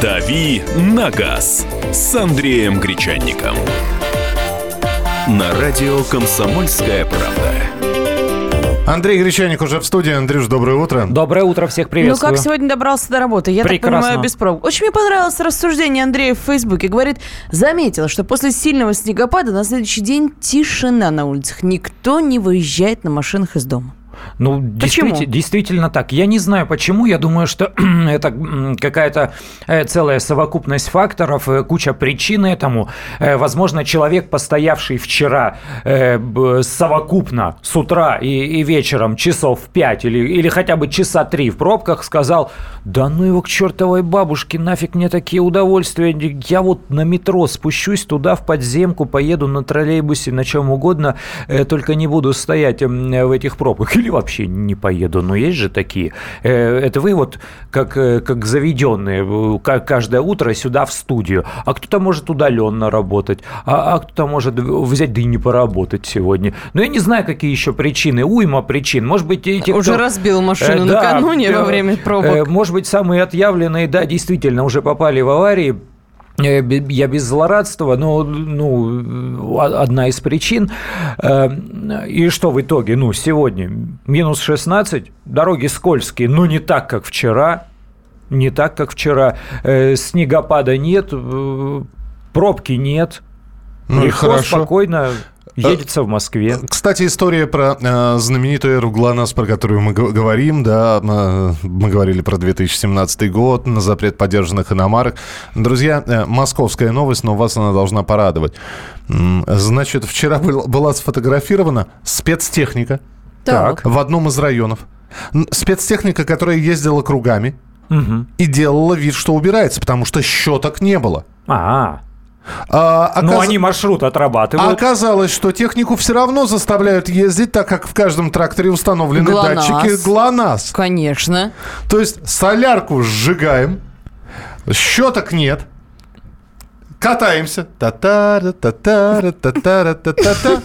«Дави на газ» с Андреем Гречанником. На радио «Комсомольская правда». Андрей Гречаник уже в студии. Андрюш, доброе утро. Доброе утро, всех приветствую. Ну как сегодня добрался до работы? Я Прекрасно. так понимаю, без пробок. Очень мне понравилось рассуждение Андрея в Фейсбуке. Говорит, заметила, что после сильного снегопада на следующий день тишина на улицах. Никто не выезжает на машинах из дома. Ну, Почему? действительно, действительно так. Я не знаю почему. Я думаю, что это какая-то э, целая совокупность факторов, э, куча причин этому. Э, Возможно, человек, постоявший вчера совокупно с утра и, и вечером часов 5 или, или хотя бы часа 3 в пробках, сказал, да ну его к чертовой бабушке, нафиг мне такие удовольствия. Я вот на метро спущусь туда, в подземку, поеду на троллейбусе, на чем угодно, только не буду стоять в этих пробках. Или вообще не поеду. Но есть же такие. Э, Это вы вот как, э, как заведенные э, ка- каждое утро сюда в студию. А кто-то может удаленно работать, а, а кто-то может взять да и не поработать сегодня. Но я не знаю, какие еще причины. Уйма причин. Может быть, эти, Уже кто- разбил машину да, накануне во время пробок. Может быть, самые отъявленные, да, действительно, уже попали в аварии. Э, Я без злорадства, но ну, одна из причин. Э, И что в итоге? Ну, сегодня минус 16, дороги скользкие, но не так, как вчера. Не так, как вчера. Э, Снегопада нет, пробки нет. Ну и Легко, хорошо. спокойно едется в Москве. Кстати, история про э, знаменитую эру ГЛОНАСС, про которую мы г- говорим, да, э, мы говорили про 2017 год, на запрет поддержанных иномарок. Друзья, э, московская новость, но вас она должна порадовать. Значит, вчера был- была сфотографирована спецтехника Так. в одном из районов. Спецтехника, которая ездила кругами Мгм. и делала вид, что убирается, потому что щеток не было. А, А, ну оказ- они маршрут А отрабатывают. оказалось, что технику все равно заставляют ездить, так как в каждом тракторе установлены ГЛОНАСС. датчики ГЛОНАСС. Конечно. То есть солярку сжигаем, щеток нет, катаемся. Татара, татара, татара, татата.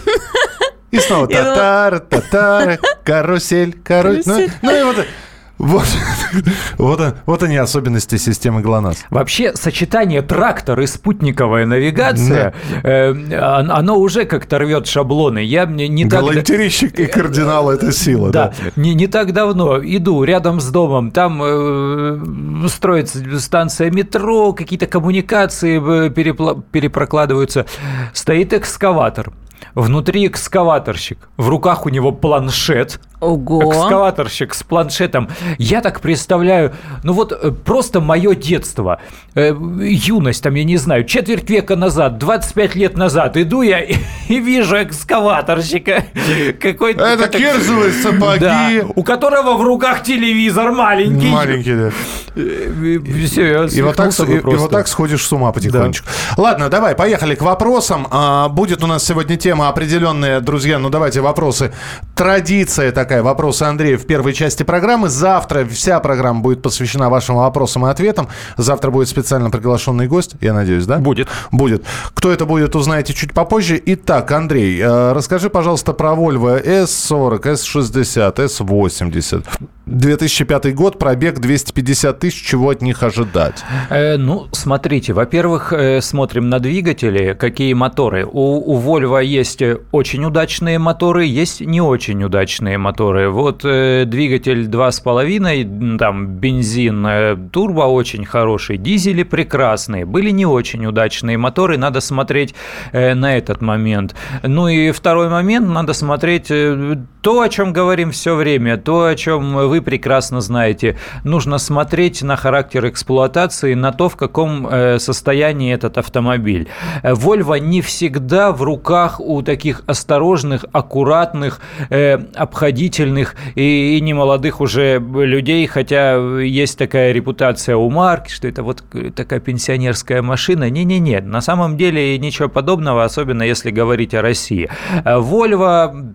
И снова татара, татара, карусель, карусель. Ну, ну и вот, вот, вот, вот они особенности системы ГЛОНАСС. Вообще сочетание трактор и спутниковая навигация, э, он- оно уже как-то рвет шаблоны. Я мне не так... Галантерейщик и кардинал – это сила, Да, да. не, не так давно иду рядом с домом, там э, строится станция метро, какие-то коммуникации э, перепла- перепрокладываются. Стоит экскаватор. Внутри экскаваторщик. В руках у него планшет. Ого. Экскаваторщик с планшетом. Я так представляю, ну вот э, просто мое детство, э, юность, там, я не знаю, четверть века назад, 25 лет назад иду я и, и вижу экскаваторщика. Какой-то... Это как- кирзовые сапоги. Да, у которого в руках телевизор маленький. Маленький, да. Все, я И вот, так, и- и вот так сходишь с ума потихонечку. Ладно, давай, поехали к вопросам. А, будет у нас сегодня тема определенная, друзья. Ну, давайте вопросы. Традиция такая, вопросы Андрея в первой части программы. Завтра вся программа будет посвящена вашим вопросам и ответам. Завтра будет специально приглашенный гость, я надеюсь, да? Будет. Будет. Кто это будет, узнаете чуть попозже. Итак, Андрей, э, расскажи, пожалуйста, про Volvo S40, S60, S80. 2005 год, пробег 250 тысяч. Чего от них ожидать? Э, ну, смотрите, во-первых, э, смотрим на двигатели, какие моторы. У, у Volvo есть э, очень удачные моторы, есть не очень удачные моторы. Вот э, двигатель 2,5, м, там бензин, э, турбо очень хороший, дизели прекрасные, были не очень удачные моторы, надо смотреть э, на этот момент. Ну и второй момент, надо смотреть э, то, о чем говорим все время, то, о чем вы прекрасно знаете. Нужно смотреть на характер эксплуатации, на то, в каком э, состоянии этот автомобиль. Volvo не всегда в руках у таких осторожных, аккуратных, э, обходительных и, и немолодых уже людей, хотя есть такая репутация у марки, что это вот такая пенсионерская машина. Не-не-не, на самом деле ничего подобного, особенно если говорить о России. Volvo,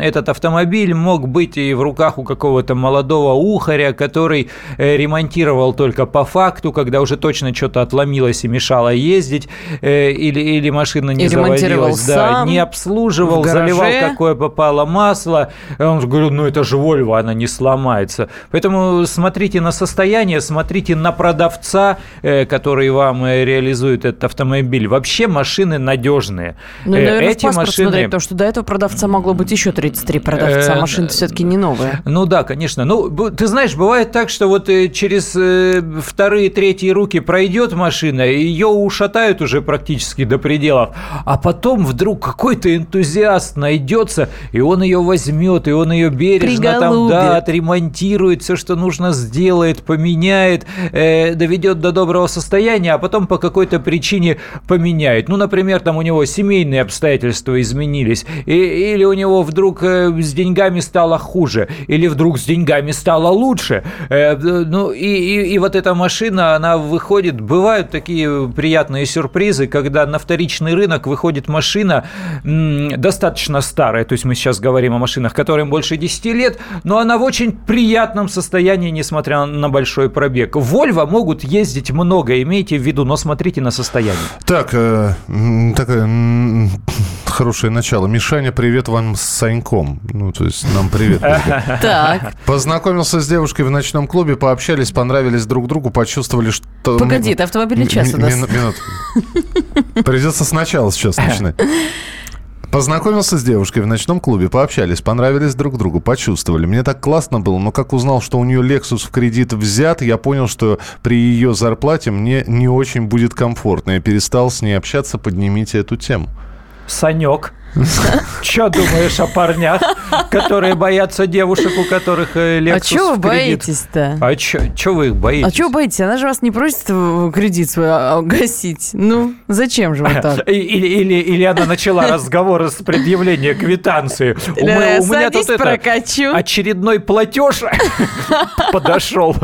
этот автомобиль мог быть и в руках у какого-то молодого ухаря, который э, ремонтировал только по факту, когда уже точно что-то отломилось и мешало ездить, э, или, или машина не И заводилась, да, сам не обслуживал, заливал какое попало масло. И Он говорил, ну это же Вольво, она не сломается. Поэтому смотрите на состояние, смотрите на продавца, э, который вам реализует этот автомобиль. Вообще машины надежные. Ну, наверное, Эти в паспорт машины... смотреть, потому что до этого продавца могло быть еще 33 продавца. Э, Машина все-таки не новая. Ну да, конечно. Ну, ты знаешь, бывает так, что вот э, через э, вторые, третьи руки пройдет машина, ее ушатают уже практически до пределов, а потом вдруг какой-то энтузиаст найдется, и он ее возьмет, и он ее бережно там, Приголубит. да, отремонтирует, все, что нужно, сделает, поменяет, э, доведет до доброго состояния, а потом по какой-то причине поменяет. Ну, например, там у него семейные обстоятельства изменились, и- или у него вдруг э, с деньгами стало хуже, или вдруг с деньгами стало лучше. Э, ну, и, и- и вот эта машина, она выходит, бывают такие приятные сюрпризы, когда на вторичный рынок выходит машина м, достаточно старая, то есть мы сейчас говорим о машинах, которым больше 10 лет, но она в очень приятном состоянии, несмотря на большой пробег. Вольво могут ездить много, имейте в виду, но смотрите на состояние. Так, э, такое хорошее начало. Мишаня, привет вам с Саньком. Ну, то есть нам привет. Так, Познакомился с девушкой в ночном клубе, пообщались, понравились друг другу, почувствовали, что... погоди, это автомобильный час у нас. мину- минутку. Придется сначала сейчас начинать. Познакомился с девушкой в ночном клубе, пообщались, понравились друг другу, почувствовали. Мне так классно было, но как узнал, что у нее Lexus в кредит взят, я понял, что при ее зарплате мне не очень будет комфортно. Я перестал с ней общаться, поднимите эту тему. Санек. Что думаешь о парнях, которые боятся девушек, у которых э, Lexus А чего вы боитесь-то? А что вы их боитесь? А чего боитесь? Она же вас не просит э, кредит свой а, гасить. Ну, зачем же вы так? Или, или, или она начала разговор с предъявления квитанции. У, Э, у меня тут это прокачу. очередной платеж подошел.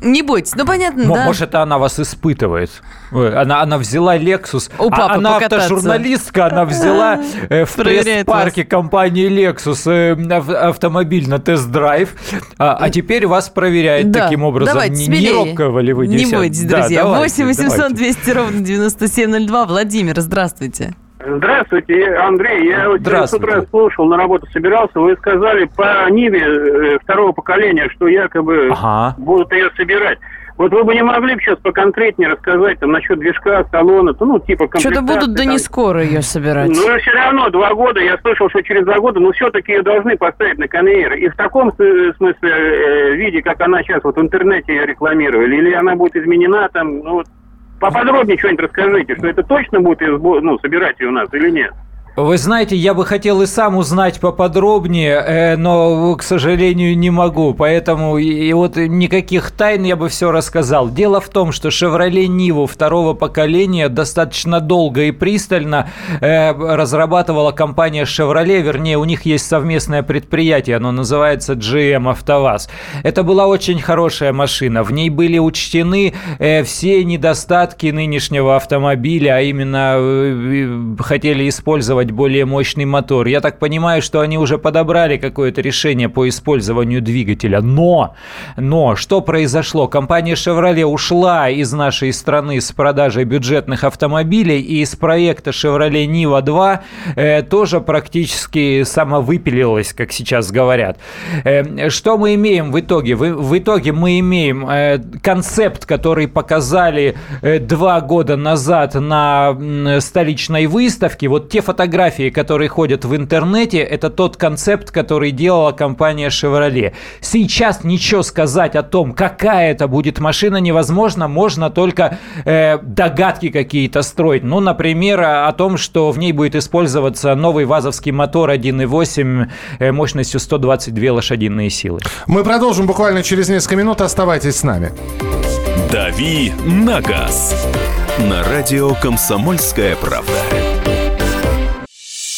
Не бойтесь, ну понятно, да. Может, это она вас испытывает. Ой, Она, она взяла Lexus. У а папы она покататься. автожурналистка, она взяла э, в пресс-парке компании Lexus э, ав- автомобиль на тест-драйв, а, а теперь вас проверяет таким образом. не, не смелее. робкого ли вы Не бойтесь, Да, друзья. давайте, 8 800 давайте. 200 ровно 9702. Владимир, здравствуйте. Здравствуйте, Андрей. Я вот с Здравствуйте. утра слушал, на работу собирался. Вы сказали по Ниве э, второго поколения, что якобы Ага. будут ее собирать. Вот вы бы не могли бы сейчас поконкретнее рассказать там насчет движка, салона, ну, типа Что-то будут, да там. не скоро ее собирать. Ну, все равно два года, я слышал, что через два года, но все-таки ее должны поставить на конвейер. И в таком э, смысле, э, виде, как она сейчас вот в интернете ее рекламировали, или она будет изменена там, ну, вот, поподробнее что-нибудь расскажите, что это точно будет ну, собирать ее у нас или нет? Вы знаете, я бы хотел и сам узнать поподробнее, э, но, к сожалению, не могу. Поэтому и, вот никаких тайн я бы все рассказал. Дело в том, что Chevrolet Nivo второго поколения достаточно долго и пристально э, разрабатывала компания Chevrolet. Вернее, у них есть совместное предприятие, оно называется GM АвтоВАЗ. Это была очень хорошая машина. В ней были учтены э, все недостатки нынешнего автомобиля, а именно хотели использовать более мощный мотор. Я так понимаю, что они уже подобрали какое-то решение по использованию двигателя. Но, но, что произошло? Компания Chevrolet ушла из нашей страны с продажей бюджетных автомобилей, и из проекта Chevrolet Niva 2 э, тоже практически самовыпилилась, как сейчас говорят. Э, что мы имеем в итоге? В, в итоге мы имеем э, концепт, который показали э, два года назад на столичной выставке. Вот те фотографии, которые ходят в интернете, это тот концепт, который делала компания Chevrolet. Сейчас ничего сказать о том, какая это будет машина, невозможно. Можно только э, догадки какие-то строить. Ну, например, о том, что в ней будет использоваться новый вазовский мотор 1.8 э, мощностью 122 лошадиные силы. Мы продолжим буквально через несколько минут. Оставайтесь с нами. «Дави на газ» на радио «Комсомольская правда».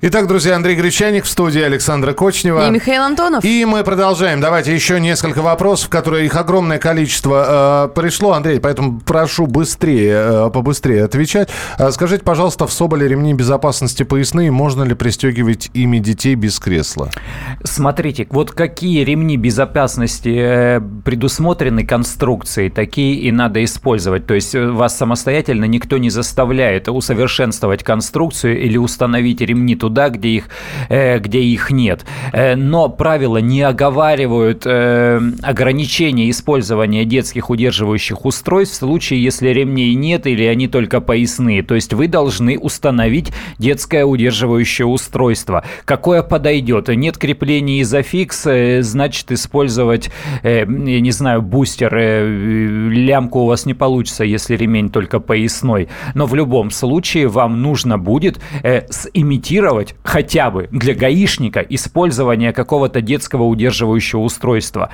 Итак, друзья, Андрей Гречаник в студии Александра Кочнева. И Михаил Антонов. И мы продолжаем. Давайте еще несколько вопросов, которые их огромное количество э, пришло, Андрей, поэтому прошу быстрее, э, побыстрее отвечать. Э, скажите, пожалуйста, в Соболе ремни безопасности поясные, можно ли пристегивать ими детей без кресла? Смотрите, вот какие ремни безопасности э, предусмотрены конструкцией, такие и надо использовать. То есть э, вас самостоятельно никто не заставляет усовершенствовать конструкцию или установить ремни туда, туда, где их, э, где их нет. Э, но правила не оговаривают э, ограничения использования детских удерживающих устройств в случае, если ремней нет или они только поясные. То есть вы должны установить детское удерживающее устройство. Какое подойдет? Нет крепления изофикс, значит использовать, я не знаю, бустер. Лямку у вас не получится, если ремень только поясной. Но в любом случае вам нужно будет симитировать регулировать хотя бы для гаишника использование какого-то детского удерживающего устройства.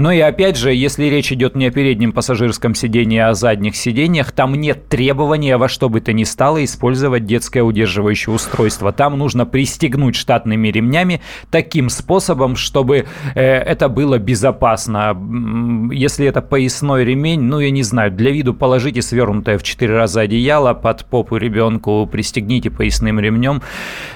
Ну и опять же, если речь идет не о переднем пассажирском сидении, а о задних сиденьях, там нет требования во что бы то ни стало использовать детское удерживающее устройство. Там нужно пристегнуть штатными ремнями таким способом, чтобы э, это было безопасно. Если это поясной ремень, ну я не знаю, для виду положите свернутое в 4 раза одеяло под попу ребенку, пристегните поясным ремнем.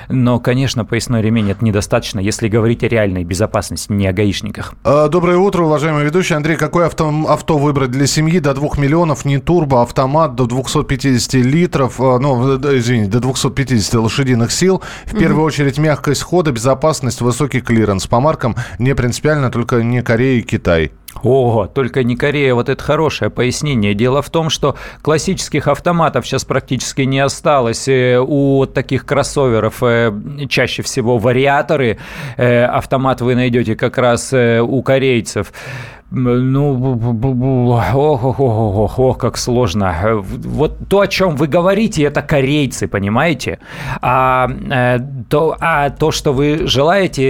Но, конечно, поясной ремень это недостаточно, если говорить о реальной безопасности, не о гаишниках. А, доброе утро уважаемый ведущий. Андрей, какое авто, авто выбрать для семьи до 2 миллионов, не турбо, автомат до 250 литров, а, ну, извините, до 250 лошадиных сил. В первую мм очередь мягкость хода, безопасность, высокий клиренс. По маркам не принципиально, только не Корея и Китай. Ого, только не Корея, вот это хорошее пояснение. Дело в том, что классических автоматов сейчас практически не осталось. Э, у таких кроссоверов э, чаще всего вариаторы. Э, автомат вы найдете как раз у корейцев. Ну, ох, ох, ох, ох, ох, как сложно. Вот то, о чем вы говорите, это корейцы, понимаете? А э, то, а то, что вы желаете,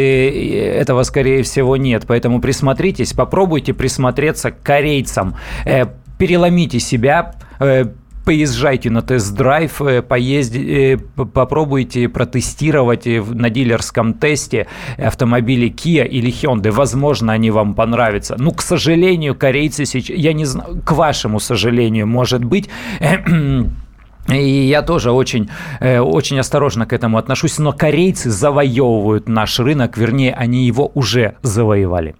этого, скорее всего, нет. Поэтому присмотритесь, попробуйте присмотреться к корейцам. Э, переломите себя, э, поезжайте на тест-драйв, э, поезди, э, попробуйте протестировать на дилерском тесте автомобили Kia или Hyundai. Возможно, они вам понравятся. Ну, к сожалению, корейцы сейчас, я не знаю, к вашему сожалению, может быть, и я тоже очень, э, очень осторожно к этому отношусь, но корейцы завоевывают наш рынок, вернее, они его уже завоевали.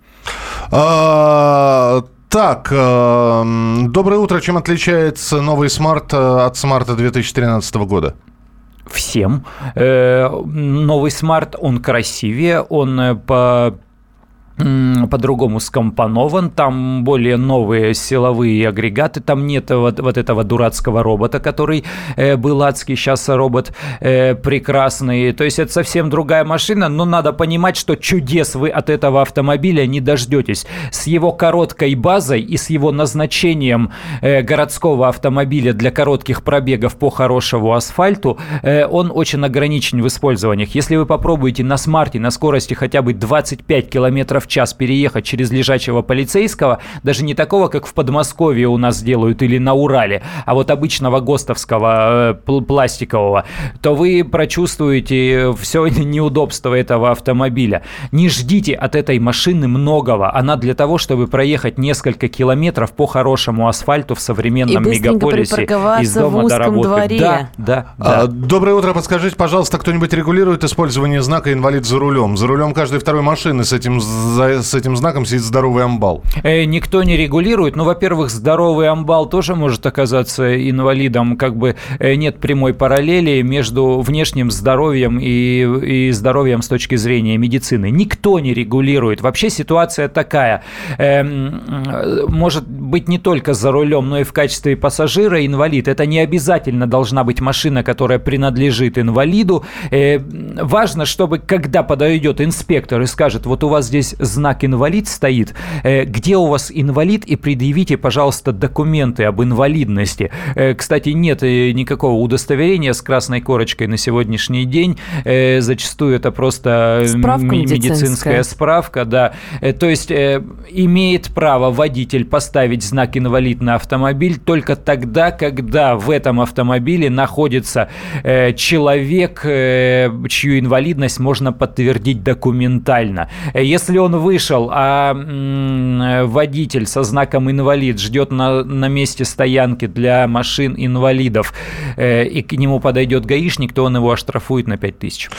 А, так, э, доброе утро. Чем отличается новый смарт э, от смарта 2013 года? Всем. Э, новый смарт, он красивее, он э, по по-другому скомпонован, там более новые силовые агрегаты, там нет вот, вот этого дурацкого робота, который э, был адский, сейчас робот э, прекрасный, то есть это совсем другая машина, но надо понимать, что чудес вы от этого автомобиля не дождетесь. С его короткой базой и с его назначением э, городского автомобиля для коротких пробегов по хорошему асфальту, э, он очень ограничен в использованиях. Если вы попробуете на смарте на скорости хотя бы 25 километров в час переехать через лежачего полицейского, даже не такого, как в Подмосковье у нас делают или на Урале, а вот обычного ГОСТовского э, пластикового, то вы прочувствуете все неудобство этого автомобиля. Не ждите от этой машины многого. Она для того, чтобы проехать несколько километров по хорошему асфальту в современном И мегаполисе из дома до работы. Дворе. Да, да, да. А, доброе утро. Подскажите, пожалуйста, кто-нибудь регулирует использование знака «Инвалид за рулем»? За рулем каждой второй машины с этим за, с этим знаком сидит здоровый амбал? Э, никто не регулирует. Ну, во-первых, здоровый амбал тоже может оказаться инвалидом. Как бы э, нет прямой параллели между внешним здоровьем и, и здоровьем с точки зрения медицины. Никто не регулирует. Вообще ситуация такая. Э, может быть не только за рулем, но и в качестве пассажира инвалид. Это не обязательно должна быть машина, которая принадлежит инвалиду. Э, важно, чтобы когда подойдет инспектор и скажет, вот у вас здесь знак инвалид стоит, э, где у вас инвалид, и предъявите, пожалуйста, документы об инвалидности. Э, кстати, нет э, никакого удостоверения с красной корочкой на сегодняшний день. Зачастую это просто справка медицинская. медицинская справка, да. То есть имеет право водитель поставить знак инвалид на автомобиль только тогда, когда в этом автомобиле находится человек, чью инвалидность можно подтвердить документально. Если он вышел, а водитель со знаком инвалид ждет на, на месте стоянки для машин инвалидов, э, и к нему подойдет гаишник, то он его оштрафует на 5000.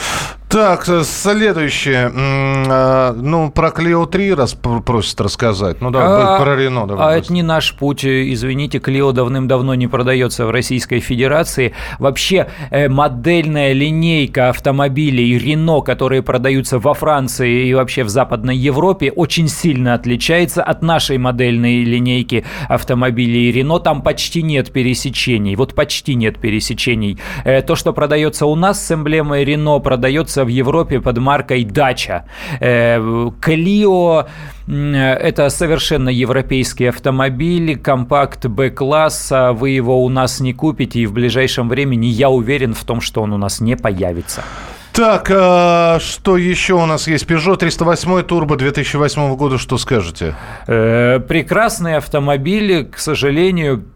Так, э, следующее. А, Ну, про Клео 3 раз пр- просят рассказать. Ну, да, А- про Рено. давай А это быстро. не наш путь. Извините, Клио давным-давно не продается в Российской Федерации. Вообще э, модельная линейка автомобилей Рено, которые продаются во Франции и вообще в Западной Европе, очень сильно отличается от нашей модельной линейки автомобилей Рено. Там почти нет пересечений. Вот почти нет пересечений. Э, То, что продается у нас с эмблемой Рено, продается в Европе под маркой Дача. Клио это совершенно европейский автомобиль, компакт Б-класса. Вы его у нас не купите, и в ближайшем времени я уверен в том, что он у нас не появится. Так, а, что еще у нас есть? Peugeot 308 Turbo 2008 года, что скажете? Э, Прекрасные автомобили, к сожалению, э, э,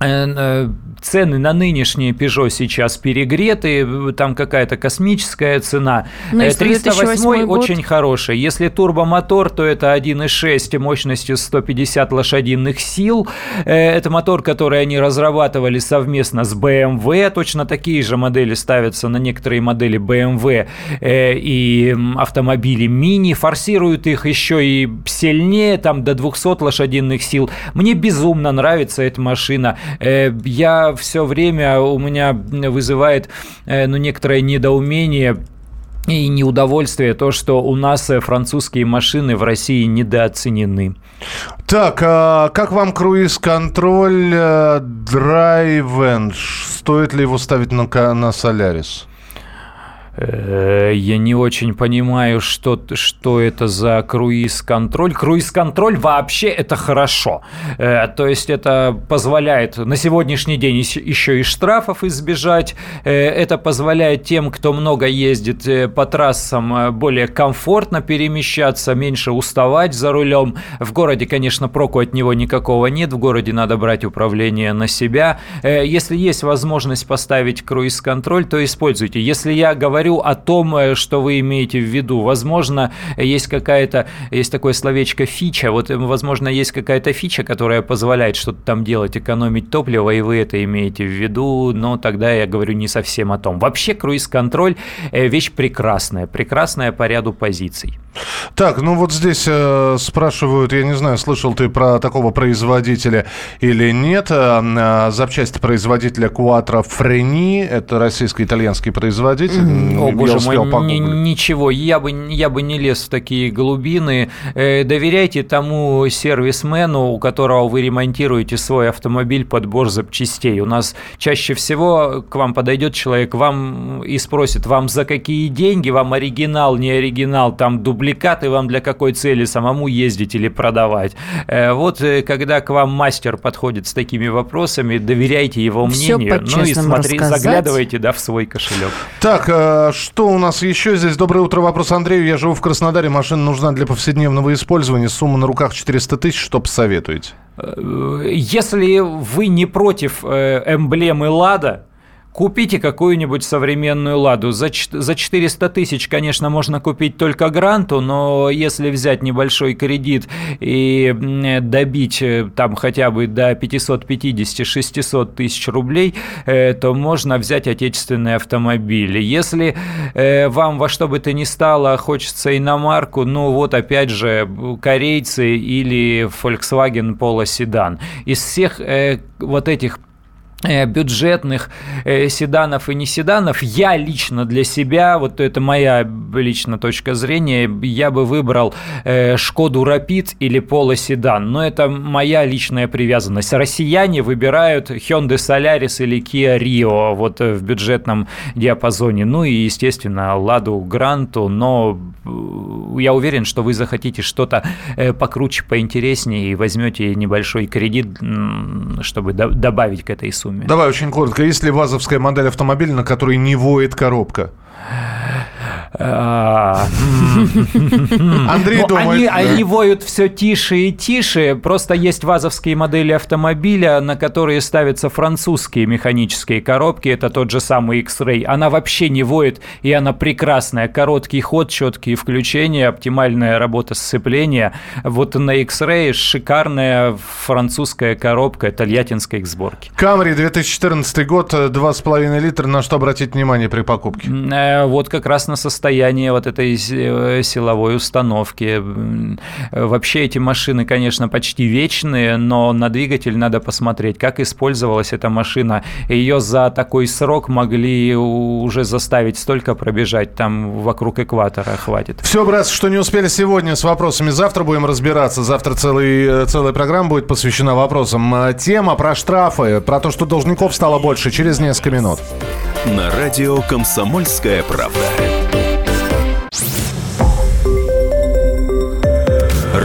цены на нынешние Peugeot сейчас перегреты, там какая-то космическая цена. Ну, Э, если 308 2008 год. очень хороший. Если турбомотор, то это 1.6 мощностью 150 лошадиных сил. Э, Это мотор, который они разрабатывали совместно с BMW. Точно такие же модели ставятся на некоторые модели BMW э, и автомобили мини. Форсируют их еще и сильнее, там до 200 лошадиных сил. Мне безумно нравится эта машина. Э, Я все время, у меня вызывает э, ну, некоторое недоумение и неудовольствие то, что у нас э, французские машины в России недооценены. Так, а как вам круиз-контроль Драйвен? Стоит ли его ставить на, на Солярис? Э, Я не очень понимаю, что, что это за круиз-контроль. Круиз-контроль вообще это хорошо. Э, То есть это позволяет на сегодняшний день еще и штрафов избежать. Э, Это позволяет тем, кто много ездит по трассам, более комфортно перемещаться, меньше уставать за рулем. В городе, конечно, проку от него никакого нет. В городе надо брать управление на себя. Если есть возможность поставить круиз-контроль, то используйте. Если я говорю о том, э, что вы имеете в виду, возможно, есть какая-то, есть такое словечко фича, вот, э, возможно, есть какая-то фича, которая позволяет что-то там делать, экономить топливо, и вы это имеете в виду, но тогда я говорю не совсем о том. Вообще круиз-контроль э, вещь прекрасная, прекрасная по ряду позиций. Так, ну вот здесь э, спрашивают, я не знаю, слышал ты про такого производителя или нет. Э, э, запчасти производителя Quattro Freni, это российско-итальянский производитель. О, Я боже мой, ни- ничего, я бы, я бы не лез в такие глубины. Э, доверяйте тому сервисмену, у которого вы ремонтируете свой автомобиль подбор запчастей. У нас чаще всего к вам подойдет человек, вам и спросит, вам за какие деньги, вам оригинал, не оригинал, там дубликаты вам для какой цели самому ездить или продавать. Э, вот э, когда к вам мастер подходит с такими вопросами, доверяйте его мнению, ну и смотри, рассказать. заглядывайте да, в свой кошелек. Так, э, что у нас еще здесь? Доброе утро. Вопрос Андрею. Я живу в Краснодаре. Машина нужна для повседневного использования. Сумма на руках 400 тысяч. Что посоветуете? Если вы не против эмблемы «Лада», купите какую-нибудь современную «Ладу». За, за 400 тысяч, конечно, можно купить только «Гранту», но если взять небольшой кредит и добить э, там хотя бы до 550-600 тысяч рублей, э, то можно взять отечественный автомобиль. Если э, вам во что бы то ни стало хочется иномарку, ну вот опять же корейцы или Volkswagen Polo седан. Из всех вот этих Э, бюджетных э, седанов и не седанов, я лично для себя, вот это моя личная точка зрения, я бы выбрал э, Шкоду Рапид или Поло седан, но это моя личная привязанность. Россияне выбирают Hyundai Solaris или Kia Rio вот в бюджетном диапазоне, ну и, естественно, Ладу Гранту, но я уверен, что вы захотите что-то покруче, поинтереснее и возьмете небольшой кредит, чтобы добавить к этой сумме сумме. Давай очень коротко. Есть ли вазовская модель автомобиля, на которой не воет коробка? А, Андрей ну, думает... Они воют все тише и тише. Просто есть вазовские модели автомобиля, на которые ставятся французские механические коробки. Это тот же самый X-Ray. Она вообще не воет, и она прекрасная. Короткий ход, четкие включения, оптимальная работа сцепления. Вот на X-Ray шикарная французская коробка тольяттинской сборки. Камри 2014 год, 2,5 литра. На что обратить внимание при покупке? Э, вот как раз на состояние вот этой э, силовой установки. Вообще эти машины, конечно, почти вечные, но на двигатель надо посмотреть, как использовалась эта машина. Ее за такой срок могли уже заставить столько пробежать, там вокруг экватора хватит. Все, брат, что не успели сегодня с вопросами, завтра будем разбираться. Завтра целый, э, целая программа будет посвящена вопросам. Тема про штрафы, про то, что должников стало больше, через несколько минут. На радио «Комсомольская правда».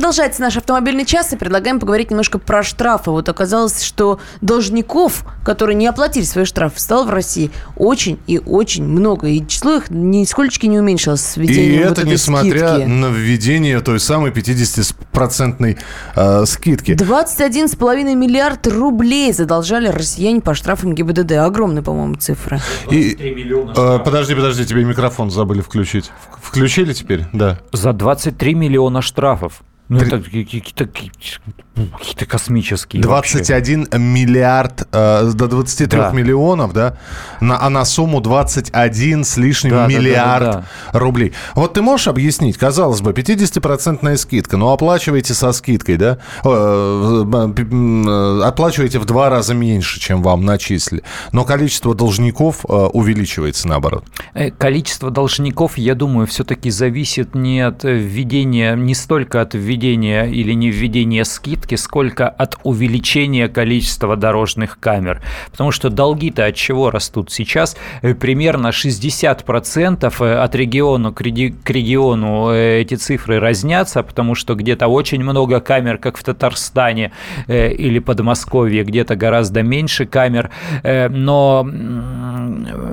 Продолжается наш автомобильный час и предлагаем поговорить немножко про штрафы. Вот оказалось, что должников, которые не оплатили свои штрафы, стало в России очень и очень много. И число их нисколько не уменьшилось с введением И вот это несмотря скидки. на введение той самой 50-процентной э, скидки. 21,5 миллиард рублей задолжали россияне по штрафам ГИБДД. Огромные, по-моему, цифры. И, э, подожди, подожди, тебе микрофон забыли включить. Включили теперь? Да. За 23 миллиона штрафов. Ну, это какие-то какие-то космические 21 вообще. миллиард, э, до 23 да. миллионов, да? На, а на сумму 21 с лишним да, миллиард да, да, да, рублей. Вот ты можешь объяснить, казалось бы, 50-процентная скидка, но оплачиваете со скидкой, да? Э, э, оплачиваете в два раза меньше, чем вам начислили. Но количество должников э, увеличивается наоборот. Количество должников, я думаю, все-таки зависит не от введения, не столько от введения введения или не введения скидки, сколько от увеличения количества дорожных камер. Потому что долги-то от чего растут сейчас? Э, примерно 60% э, от региона к региону э, эти цифры разнятся, потому что где-то очень много камер, как в Татарстане или Подмосковье, где-то гораздо меньше камер. Но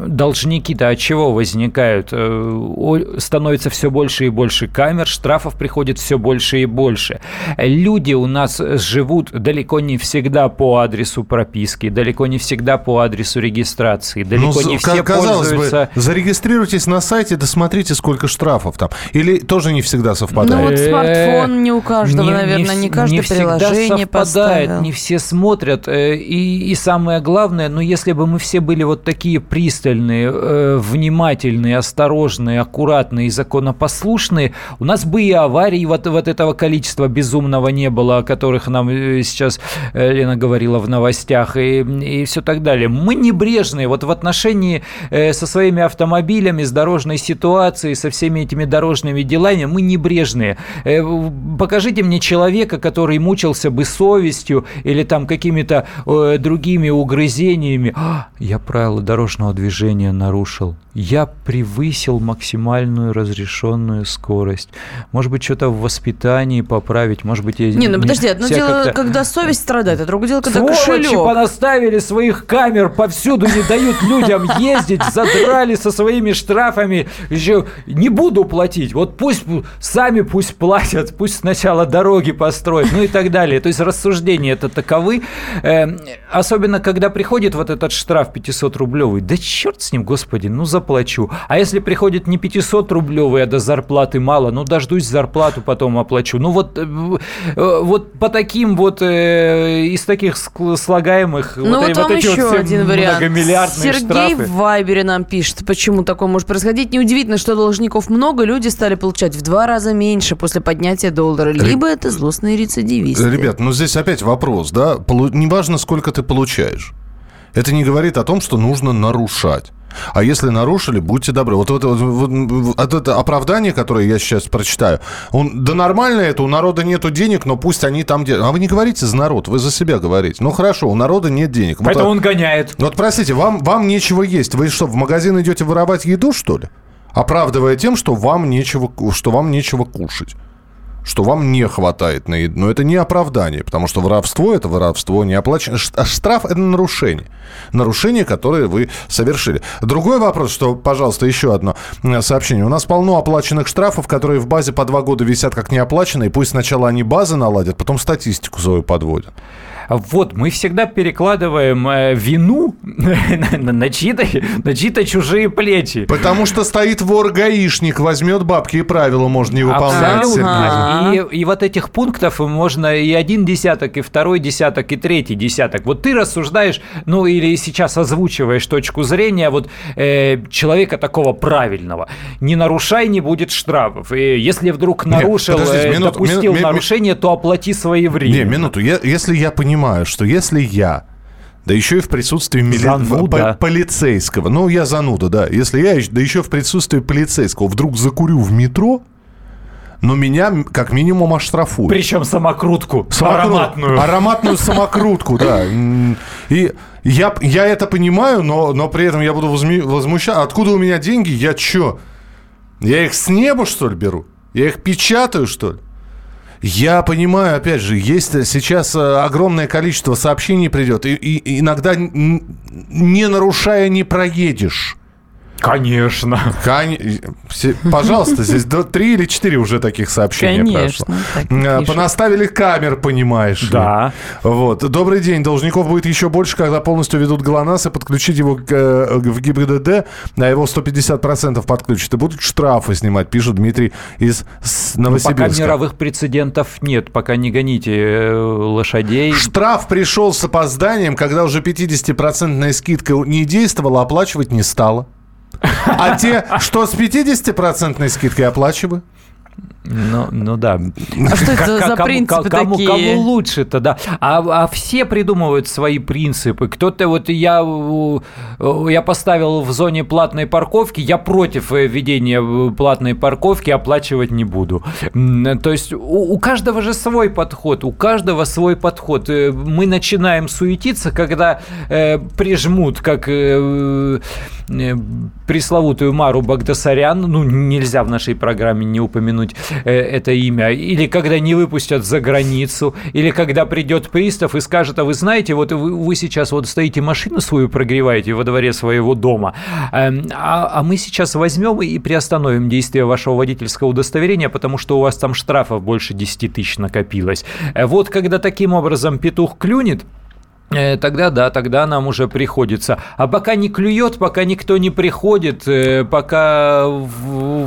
должники-то от чего возникают? Становится все больше и больше камер, штрафов приходит все больше и больше. Люди у нас живут далеко не всегда по адресу прописки, далеко не всегда по адресу регистрации, далеко ну, не все казалось пользуются... бы, зарегистрируйтесь на сайте, досмотрите, сколько штрафов там. Или тоже не всегда совпадает? Ну вот смартфон не у каждого, не, наверное, не, не каждое не приложение совпадает, поставил. Не все смотрят. Э, и, и самое главное, ну если бы мы все были вот такие пристальные, э, внимательные, осторожные, аккуратные и законопослушные, у нас бы и аварий вот, вот этого количества количества безумного не было, о которых нам э, сейчас э, Лена говорила в новостях и, и все так далее. Мы небрежные вот в отношении э, со своими автомобилями, с дорожной ситуацией, со всеми этими дорожными делами, мы небрежные. Покажите мне человека, который мучился бы совестью или там какими-то другими угрызениями. А, я правила дорожного движения нарушил я превысил максимальную разрешенную скорость. Может быть, что-то в воспитании поправить, может быть, я... Не, ну подожди, одно дело, когда совесть страдает, а другое дело, когда Сволочи кошелек. понаставили своих камер повсюду, не дают людям ездить, задрали со своими штрафами. Еще не буду платить, вот пусть сами пусть платят, пусть сначала дороги построят, ну и так далее. То есть рассуждения это таковы. Эм, особенно, когда приходит вот этот штраф 500-рублевый. Да черт с ним, господи, ну за заплачу. А если приходит не 500 рублевый, а до зарплаты мало, ну дождусь зарплату, потом оплачу. Ну вот, э, э, вот по таким вот, э, из таких слагаемых, ну вот, вот вам вот еще вот один вариант. Сергей штрафы. в Вайбере нам пишет, почему такое может происходить. Неудивительно, что должников много, люди стали получать в два раза меньше после поднятия доллара. Либо это злостные рецидивисты. Ребят, ну здесь опять вопрос, да? Неважно, сколько ты получаешь. Это не говорит о том, что нужно нарушать. А если нарушили, будьте добры. Вот, вот, вот, вот это оправдание, которое я сейчас прочитаю, он, да нормально это, у народа нету денег, но пусть они там делают. А вы не говорите за народ, вы за себя говорите. Ну хорошо, у народа нет денег. Поэтому вот, он гоняет. Вот простите, вам, вам нечего есть. Вы что, в магазин идете воровать еду, что ли? Оправдывая тем, что вам нечего, что вам нечего кушать что вам не хватает на еду. Но это не оправдание, потому что воровство – это воровство, не оплачено. А штраф – это нарушение. Нарушение, которое вы совершили. Другой вопрос, что, пожалуйста, еще одно сообщение. У нас полно оплаченных штрафов, которые в базе по два года висят как неоплаченные. Пусть сначала они базы наладят, потом статистику свою подводят. Вот, мы всегда перекладываем э, вину на, чьи-то, на чьи-то чужие плечи. Потому что стоит вор-гаишник, возьмет бабки и правила можно не выполнять. И, и вот этих пунктов можно и один десяток, и второй десяток, и третий десяток. Вот ты рассуждаешь, ну или сейчас озвучиваешь точку зрения вот э, человека такого правильного. Не нарушай, не будет штрафов. И если вдруг нарушил, Нет, э, минуту, допустил нарушение, то оплати свои время. Не, минуту. Я, если я понимаю, понимаю, что если я да еще и в присутствии мили... зануда. полицейского. Ну, я зануда, да. Если я, да еще в присутствии полицейского вдруг закурю в метро, но меня как минимум оштрафуют. Причем самокрутку. Самокрут... Ароматную. Ароматную самокрутку, да. И я, я это понимаю, но, но при этом я буду возмущаться. Откуда у меня деньги? Я чё? Я их с неба, что ли, беру? Я их печатаю, что ли? Я понимаю, опять же, есть сейчас э, огромное количество сообщений придет, и, и иногда не нарушая не проедешь. Конечно. Кон... Пожалуйста, здесь три или четыре уже таких сообщений Конечно, прошло. Понаставили камер, понимаешь. Да. Вот. Добрый день. Должников будет еще больше, когда полностью ведут ГЛОНАСС и подключить его к, э, в ГИБДД, а его 150% подключат. И будут штрафы снимать, пишет Дмитрий из Новосибирска. Но пока мировых прецедентов нет. Пока не гоните э, лошадей. Штраф пришел с опозданием, когда уже 50% скидка не действовала, оплачивать не стала. А те, что с 50% скидкой оплачиваю? Ну, ну да. А что это за принципы кому, такие? Кому лучше тогда? А, а все придумывают свои принципы. Кто-то вот я, я поставил в зоне платной парковки, я против введения платной парковки, оплачивать не буду. То есть у, у каждого же свой подход, у каждого свой подход. Э, мы начинаем суетиться, когда э, прижмут, как э, э, пресловутую Мару Багдасарян, ну нельзя в нашей программе не упомянуть Э, это имя, или когда не выпустят за границу, или когда придет пристав и скажет, а вы знаете, вот вы, вы сейчас вот стоите машину свою прогреваете во дворе своего дома, эм, а, а мы сейчас возьмем и приостановим действие вашего водительского удостоверения, потому что у вас там штрафов больше 10 тысяч накопилось. Э, вот когда таким образом петух клюнет, Э, Тогда да, тогда нам уже приходится. А пока не клюет, пока никто не приходит, э, пока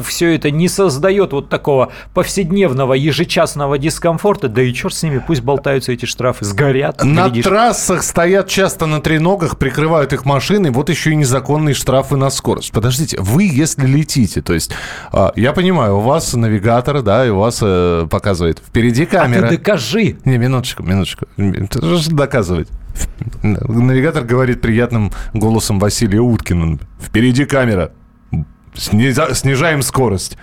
все это не создает вот такого повседневного, ежечасного дискомфорта, да и черт с ними, пусть болтаются эти штрафы, сгорят. На глядишь. трассах стоят часто на треногах, прикрывают их машины, вот еще и незаконные штрафы на скорость. Подождите, вы если летите, то есть, а, я понимаю, у вас навигатор, да, и у вас э, показывает впереди А камера. ты докажи. Не, минуточку, минуточку. Это же доказывать. Навигатор говорит приятным голосом Василия Уткина. Впереди камера. Снижаем скорость.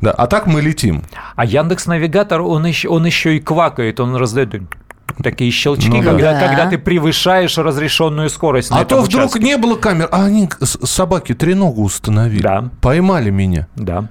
Да, а так мы летим. А Яндекс Навигатор, он еще, он еще и квакает, он раздает такие щелчки, Ну да. когда, Да. когда ты превышаешь разрешенную скорость. на а этом то вдруг участке. не было камер, а они собаки треногу установили. Да. Поймали меня. Да.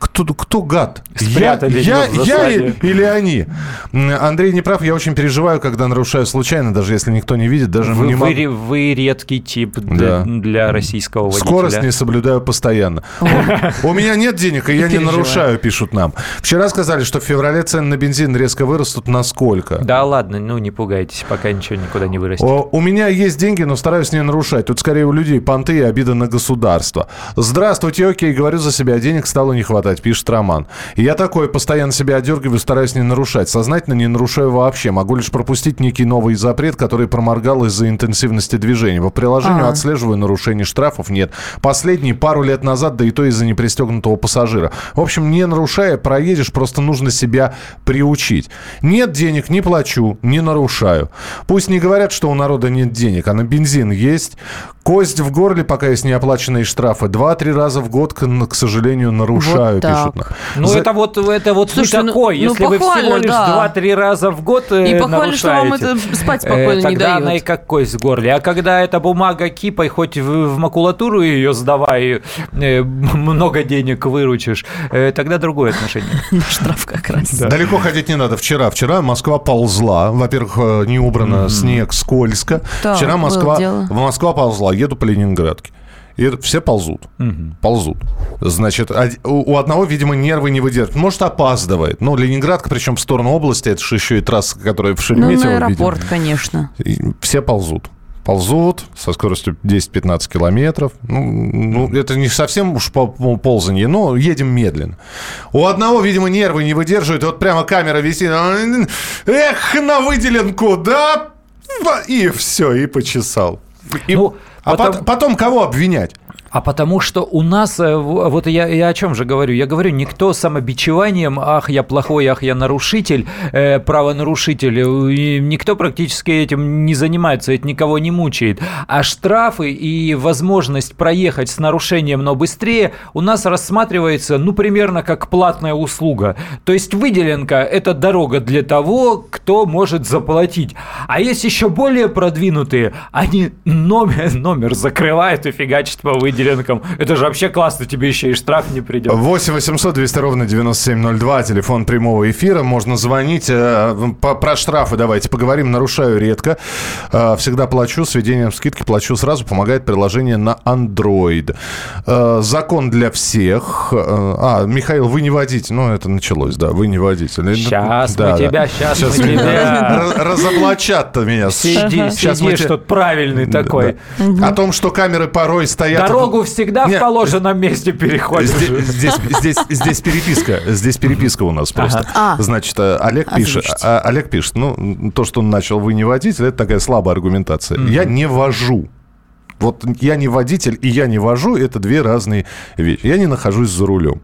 Кто, кто гад? Спрятали я, я, я или они? Андрей не прав, я очень переживаю, когда нарушаю случайно, даже если никто не видит, даже Вы, не вы могу- ре- вы редкий тип для, Да. для российского водителя. Скорость не соблюдаю постоянно. У меня нет денег, и я не нарушаю, пишут нам. Вчера сказали, что в феврале цены на бензин резко вырастут. Насколько? Да ладно, ну не пугайтесь, пока ничего никуда не вырастет. У меня есть деньги, но стараюсь не нарушать. Тут скорее у людей понты и обида на государство. Здравствуйте, окей, говорю за себя, денег стало не хватать, пишет Роман. И я такой, постоянно себя одергиваю, стараюсь не нарушать. Сознательно не нарушаю вообще. Могу лишь пропустить некий новый запрет, который проморгал из-за интенсивности движения. По приложению А. отслеживаю нарушений, штрафов нет. Последний пару лет назад, да и то из-за непристегнутого пассажира. В общем, не нарушая, проедешь, просто нужно себя приучить. Нет денег, не плачу, не нарушаю. Пусть не говорят, что у народа нет денег, а на бензин есть. Кость в горле, пока есть неоплаченные штрафы. Два-три раза в год, к, к сожалению, нарушаю, Вот так. пишут. нам. Ну, За- это вот, это вот Слушайте, не ну- такой. ну, Если вы всего лишь да. 2-3 раза в год э, И похвально, что вам это нарушаете, спать э, спокойно не тогда дает. она и как кость в горле. А когда эта бумага кипой, хоть в, в макулатуру ее сдавай, э, много денег выручишь, э, тогда другое отношение. На штраф как раз. Далеко ходить не надо. Вчера, вчера Москва ползла. Во-первых, не убрано снег, скользко. Вчера Москва. Москва ползла. Еду по Ленинградке. И все ползут. Ползут. Значит, у одного, видимо, нервы не выдерживают. Может, опаздывает. Ну, Ленинградка, причем в сторону области, это же еще и трасса, которая в Ну, Шереметьево, на видимо. аэропорт, конечно. И все ползут. Ползут со скоростью 10-15 километров. Ну, ну, это не совсем уж пол- пол- ползанье, но едем медленно. У одного, видимо, нервы не выдерживают. Вот прямо камера висит. Эх, на выделенку, да? И все, и почесал. И- Ну, а потом- пот- потом кого обвинять? А потому что у нас, э, вот я, я о чем же говорю? Я говорю, никто самобичеванием, ах, я плохой, ах, я нарушитель, э, правонарушитель, никто практически этим не занимается, это никого не мучает. А штрафы и возможность проехать с нарушением, но быстрее, у нас рассматривается, ну, примерно как платная услуга. То есть выделенка – это дорога для того, кто может заплатить. А есть еще более продвинутые, они номер, номер закрывают и фигачат по выделенкам. Это же вообще классно, тебе еще и штраф не придет. 8 800 200 ровно 9702, телефон прямого эфира. Можно звонить. э, Про штрафы давайте поговорим. Нарушаю редко. Э, Всегда плачу. С введением скидки плачу сразу. Помогает приложение на Android. Э, Закон для всех. А, Михаил, вы не водитель. Ну, это началось, да. Вы не водитель. Щас Да, мы да. тебя, щас Щас мы тебя. раз- Разоблачат-то меня. Сиди, Щас мы сидишь те- тут правильный такой. Да. О том, что камеры порой стоят... в- Дорогу всегда Не, в положенном месте переходишь. Здесь, здесь, здесь, здесь переписка. Здесь переписка у нас просто. А. Значит, э, Олег пишет, Озвучите. а, Олег пишет, ну, то, что он начал, вы не водитель, это такая слабая аргументация. Я не вожу. Вот я не водитель и я не вожу, это две разные вещи. Я не нахожусь за рулем.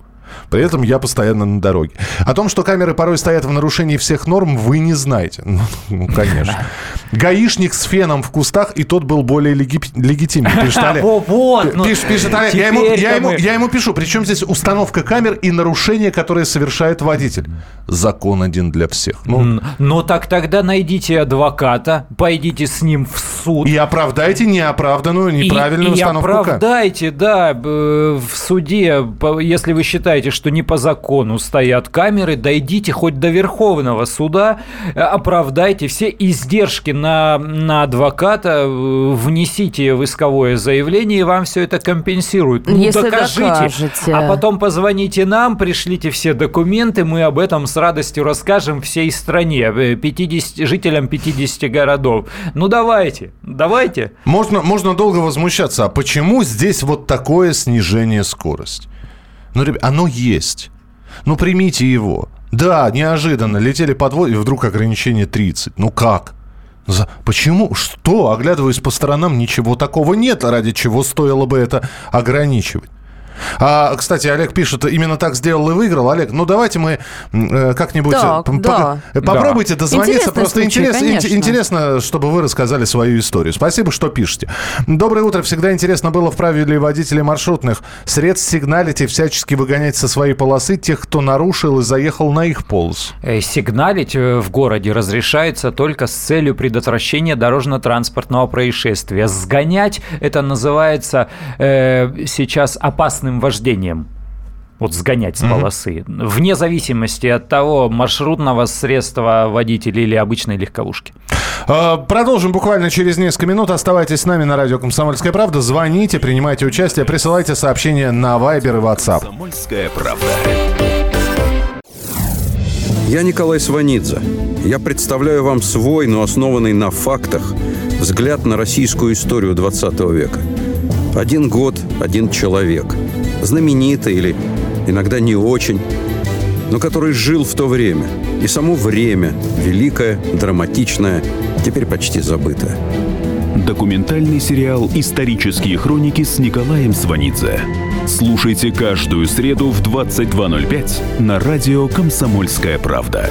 При этом я постоянно на дороге. О том, что камеры порой стоят в нарушении всех норм, вы не знаете. Ну, ну, конечно. Гаишник с феном в кустах, и тот был более леги- легитимен. Пишет Олег. Во- Вот, ну, Пишет, пишет Олег. Я ему, я, ему, я ему пишу, причем здесь установка камер и нарушение, которое совершает водитель. Закон один для всех. Ну, М, Ну так тогда найдите адвоката, пойдите с ним в суд. и оправдайте неоправданную, И- неправильную и, установку камер. оправдайте, да, в суде, если вы считаете, считаете, что не по закону стоят камеры, дойдите хоть до Верховного суда, э, оправдайте все издержки на, на адвоката, э, внесите в исковое заявление, и вам все это компенсируют. Ну, Если докажите. докажете. А потом позвоните нам, пришлите все документы, мы об этом с радостью расскажем всей стране, э, 50, жителям 50 городов. Ну давайте, давайте. Можно, можно долго возмущаться, а почему здесь вот такое снижение скорости? Ну, ребят, оно есть. Ну, примите его. Да, неожиданно, летели подвод, и вдруг ограничение 30. Ну как? За- Почему? Что? Оглядываясь по сторонам, ничего такого нет, ради чего стоило бы это ограничивать. А, кстати, Олег пишет, именно так сделал и выиграл. Олег, ну давайте мы э, как-нибудь... э, Так, п- да. э, Попробуйте дозвониться. Интересный Просто случай, интерес- ин- конечно. интересно, чтобы вы рассказали свою историю. Спасибо, что пишете. Доброе утро. Всегда интересно было вправе ли водителей маршрутных средств сигналить и всячески выгонять со своей полосы тех, кто нарушил и заехал на их полос. Э, Сигналить э, в городе разрешается только с целью предотвращения дорожно-транспортного происшествия. Сгонять это называется э, сейчас опасным вождением. Вот сгонять с полосы. Вне зависимости от того, маршрутного средства водителя или обычной легковушки. А, Продолжим буквально через несколько минут. Оставайтесь с нами на радио «Комсомольская правда». Звоните, принимайте участие, присылайте сообщения на Viber и WhatsApp. «Комсомольская правда». Я Николай Сванидзе. Я представляю вам свой, но основанный на фактах, взгляд на российскую историю 20 века. Один год, один человек. Знаменитый или иногда не очень, но который жил в то время. И само время, великое, драматичное, теперь почти забытое. Документальный сериал «Исторические хроники» с Николаем Сванидзе. Слушайте каждую среду в 22.05 на радио «Комсомольская правда».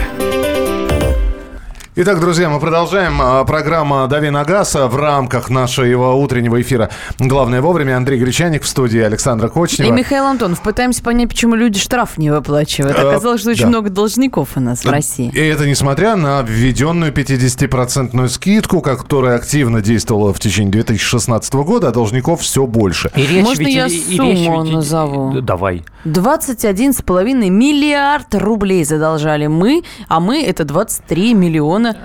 Итак, друзья, мы продолжаем. А, Программа «Дави на газ» в рамках нашего утреннего эфира. Главное вовремя. Андрей Гречаник в студии, Александра И Кочнева. Михаил Антонов. Пытаемся понять, почему люди штраф не выплачивают. Э, Оказалось, что очень да. много должников у нас в России. И это несмотря на введенную 50-процентную скидку, которая активно действовала в течение 2016 года, а должников все больше. И речь Можно ведь- я и- и сумму речь ведь- назову? Давай. 21,5 миллиард рублей задолжали мы, а мы это 23 миллиона он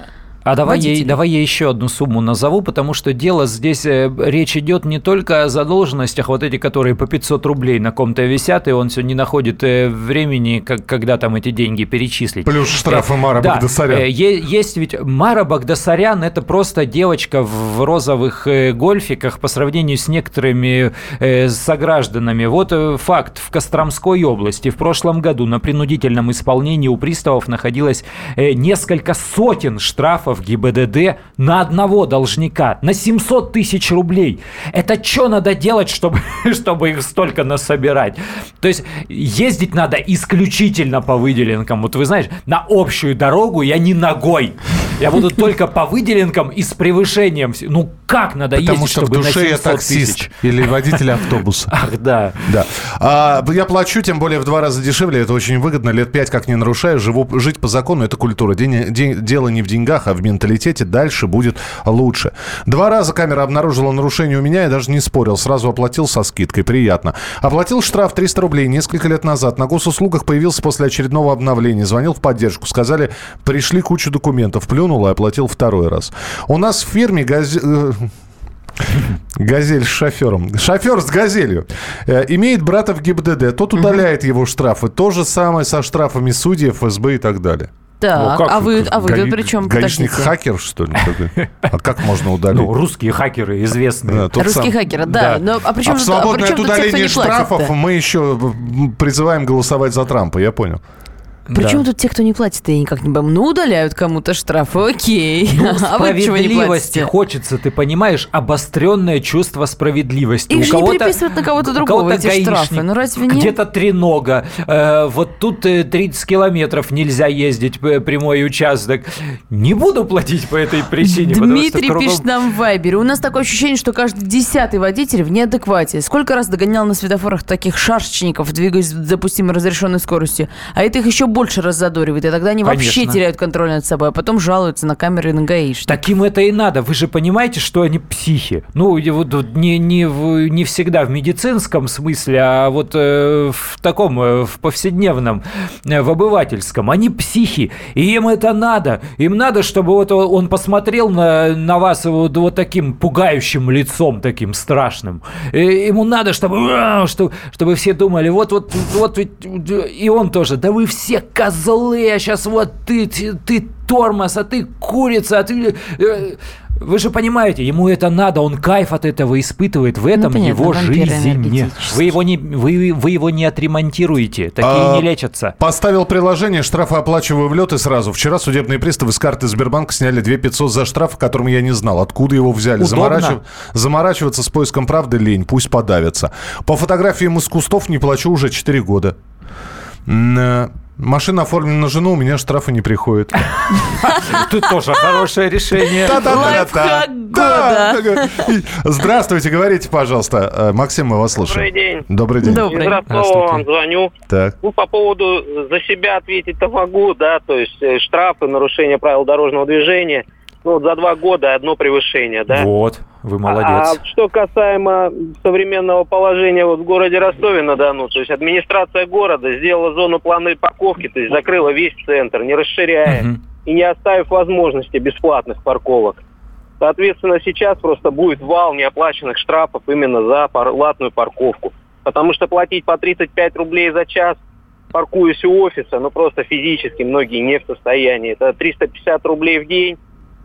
а давай я, давай я еще одну сумму назову, потому что дело здесь, э, речь идет не только о задолженностях, вот эти, которые по 500 рублей на ком-то висят, и он все не находит э, времени, как, когда там эти деньги перечислить. Плюс штрафы Мара да, Багдасарян. э, есть ведь Мара Багдасарян, это просто девочка в розовых э, гольфиках по сравнению с некоторыми э, согражданами. Вот э, факт. В Костромской области в прошлом году на принудительном исполнении у приставов находилось э, несколько сотен штрафов ГИБДД на одного должника, на 700 тысяч рублей. Это что надо делать, чтобы, чтобы их столько насобирать? То есть ездить надо исключительно по выделенкам. Вот вы знаете, на общую дорогу я не ногой. Я буду только по выделенкам и с превышением. Ну как надо Потому ездить, что в чтобы на душе я 700 таксист тысяч? или водитель автобуса. Ах, да. Да. А, я плачу, тем более в два раза дешевле. Это очень выгодно. Лет пять как не нарушаю. Живу, жить по закону – это культура. День- день- дело не в деньгах, а в менталитете. Дальше будет лучше. Два раза камера обнаружила нарушение у меня. Я даже не спорил. Сразу оплатил со скидкой. Приятно. Оплатил штраф 300 рублей несколько лет назад. На госуслугах появился после очередного обновления. Звонил в поддержку. Сказали, пришли кучу документов. Плюнул и оплатил второй раз. У нас в фирме газе- э, Газель с шофером. Шофер с газелью. Э, имеет брата в ГИБДД. Тот удаляет его штрафы. То же самое со штрафами судей, ФСБ и так далее. Так, как а вы, а вы Гаи- тут при чем? Гаишник Подождите. хакер, что ли? такой? А как можно удалить? Ну, русские хакеры известные. Да, Русские сам. хакеры, да. Да. Но, а при чем а а при свободное от удаления платит-то? штрафов мы еще призываем голосовать за Трампа, я понял. Причем тут те, кто не платит, и никак не пойму. Ну, удаляют кому-то штраф, окей. Ну, а справедливости хочется, ты понимаешь, обостренное чувство справедливости. Их У же не кого-то- переписывают на кого-то другого, кого-то эти штрафы. гаишник, Ну, разве нет? Где-то тренога. Э, вот тут э, 30 километров нельзя ездить э, прямой участок. Не буду платить по этой причине. Дмитрий кругом- пишет нам в Вайбере. У нас такое ощущение, что каждый десятый водитель в неадеквате. Сколько раз догонял на светофорах таких шашечников, двигаясь с допустимой разрешенной скоростью. А это их еще больше раззадоривает. И тогда они вообще Конечно. теряют контроль над собой, а потом жалуются на камеры и на гаишников. Таким это и надо. Вы же понимаете, что они психи. Ну, вот не, не, не всегда в медицинском смысле, а вот э, в таком, э, в повседневном, э, в обывательском. Они психи, и им это надо. Им надо, чтобы вот он посмотрел на, на вас вот, вот таким пугающим лицом, таким страшным. И ему надо, чтобы, что- чтобы все думали, вот, вот, вот, и он тоже, да вы все козлы, а сейчас вот ты, ты, ты тормоз, а ты курица, а ты... э, Вы же понимаете, ему это надо, он кайф от этого испытывает, в этом Ну, понятно, его жизнь. Вы его, не, вы, вы его не отремонтируете, такие А, не лечатся. Поставил приложение, штрафы оплачиваю в лед и сразу. Вчера судебные приставы с карты Сбербанка сняли 2 500 за штраф, о котором я не знал. Откуда его взяли? Заморачив- Заморачиваться с поиском правды лень, пусть подавятся. По фотографиям из кустов не плачу уже 4 года. Машина оформлена на жену, у меня штрафы не приходят. Тут тоже хорошее решение. Здравствуйте, говорите, пожалуйста. Э, Максим, мы вас слушаем. Добрый день. Добрый день. Добрый. Из Ростова Здравствуйте. вам звоню. Так. Ну, по поводу за себя ответить-то могу, да, то есть э, штрафы, нарушение правил дорожного движения. Ну, вот за два года одно превышение, да. Вот, вы молодец. А что касаемо современного положения вот в городе Ростове-на-Дону, то есть администрация города сделала зону плановой парковки, то есть закрыла весь центр, не расширяя Мгм. и не оставив возможности бесплатных парковок. Соответственно, сейчас просто будет вал неоплаченных штрафов именно за пар- платную парковку. Потому что платить по 35 рублей за час, паркуясь у офиса, ну просто физически многие не в состоянии. Это 350 рублей в день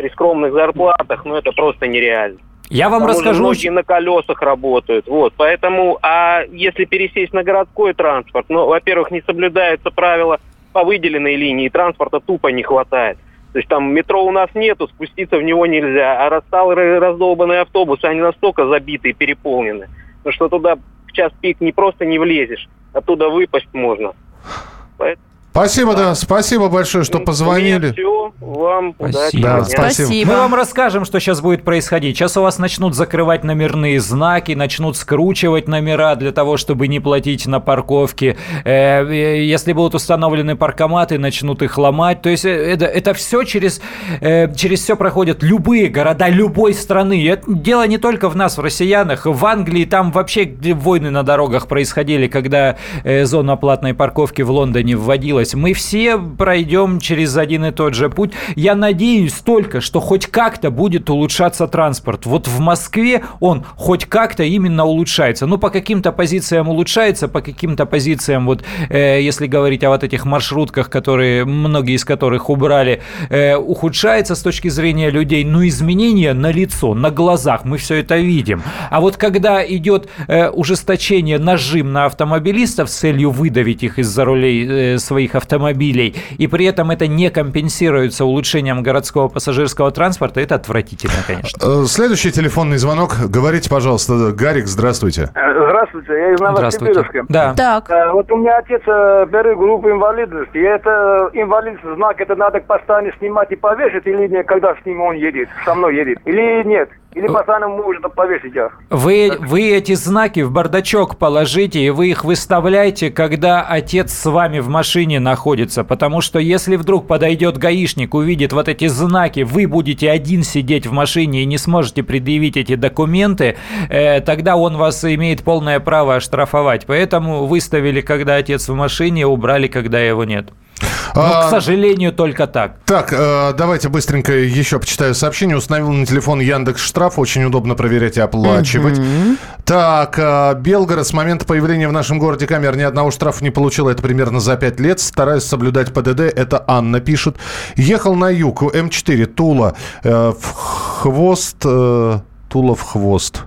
при скромных зарплатах, ну это просто нереально. Я вам К тому же расскажу... Многие на колесах работают. Вот, поэтому, а если пересесть на городской транспорт, ну, во-первых, не соблюдаются правила по выделенной линии, транспорта тупо не хватает. То есть там метро у нас нету, спуститься в него нельзя, а рассталые раздолбанные автобусы, они настолько забиты и переполнены, ну, что туда в час пик не просто не влезешь, оттуда выпасть можно. Поэтому Спасибо, да, спасибо большое, что позвонили. Все, вам. Спасибо. Да, спасибо. Мы вам расскажем, что сейчас будет происходить. Сейчас у вас начнут закрывать номерные знаки, начнут скручивать номера для того, чтобы не платить на парковке. Э, э, Если будут установлены паркоматы, начнут их ломать. То есть э, это, это все через, через все проходят любые города любой страны. Это дело не только в нас, в россиянах. В Англии там вообще войны на дорогах происходили, когда зона платной парковки в Лондоне вводилась. Мы все пройдем через один и тот же путь. Я надеюсь только, что хоть как-то будет улучшаться транспорт. Вот в Москве он хоть как-то именно улучшается. Ну, по каким-то позициям улучшается, по каким-то позициям, вот э, если говорить о вот этих маршрутках, которые, многие из которых убрали, э, ухудшается с точки зрения людей. Но изменения на лицо, на глазах, мы все это видим. А вот когда идет э, ужесточение, нажим на автомобилистов с целью выдавить их из-за рулей э, своих автомобилей, и при этом это не компенсируется улучшением городского пассажирского транспорта, это отвратительно, конечно. Э, Следующий телефонный звонок. Говорите, пожалуйста. Гарик, здравствуйте. Здравствуйте, я из Здравствуйте. Новосибирска. Да. Так, Э, Вот у меня отец э, первой группы инвалидности. И это инвалидский знак, это надо постоянно снимать и повесить, или нет, когда с ним он едет, со мной едет, или нет. Или постоянно можно повесить их. Вы, вы эти знаки в бардачок положите, и вы их выставляете, когда отец с вами в машине находится. Потому что если вдруг подойдет гаишник, увидит вот эти знаки, вы будете один сидеть в машине и не сможете предъявить эти документы, э, тогда он вас имеет полное право оштрафовать. Поэтому выставили, когда отец в машине, убрали, когда его нет. Ну, А, к сожалению, только так. Так, э, давайте быстренько еще почитаю сообщение. Установил на телефон Яндекс Штраф. Очень удобно проверять и оплачивать. Так, э, Белгород с момента появления в нашем городе камер ни одного штрафа не получил. Это примерно за 5 лет. Стараюсь соблюдать ПДД. Это Анна пишет. Ехал на юг. М4. Тула. э, в хвост... Тула в хвост.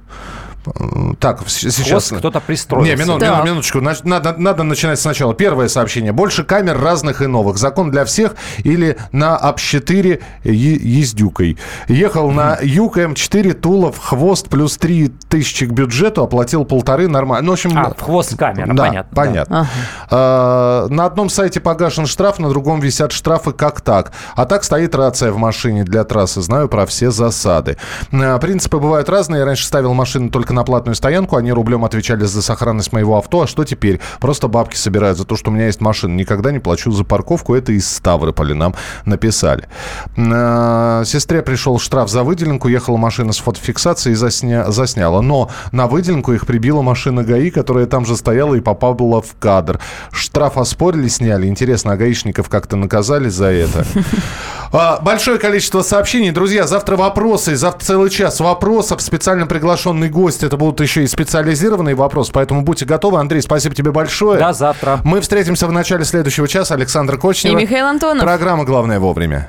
Так, сейчас... кто-то пристроился. Не, минут, Да. минут, минуточку. Надо, надо начинать сначала. Первое сообщение. Больше камер разных и новых. Закон для всех или на АП-4 е- ездюкой. Ехал на Юг М4, Тулов, хвост, плюс 3 тысячи к бюджету, оплатил полторы, нормально. Ну, в общем... А, в хвост камера, да, понятно. да. понятно. А, на одном сайте погашен штраф, на другом висят штрафы как так. А так стоит рация в машине для трассы. Знаю про все засады. А, Принципы бывают разные. Я раньше ставил машину только на платную стоянку. Они рублем отвечали за сохранность моего авто. А что теперь? Просто бабки собирают за то, что у меня есть машина. Никогда не плачу за парковку. Это из Ставрополя нам написали. А, Сестре пришел штраф за выделенку. Ехала машина с фотофиксацией и засня... засняла. Но на выделенку их прибила машина ГАИ, которая там же стояла и попала в кадр. Штраф оспорили, сняли. Интересно, а гаишников как-то наказали за это? А, Большое количество сообщений. Друзья, завтра вопросы. Завтра целый час вопросов. Специально приглашенный гость. Это будут еще и специализированные вопросы. Поэтому будьте готовы. Андрей, спасибо тебе большое. До завтра. Мы встретимся в начале следующего часа. Александр Кочнева. И Михаил Антонов. Программа «Главное вовремя».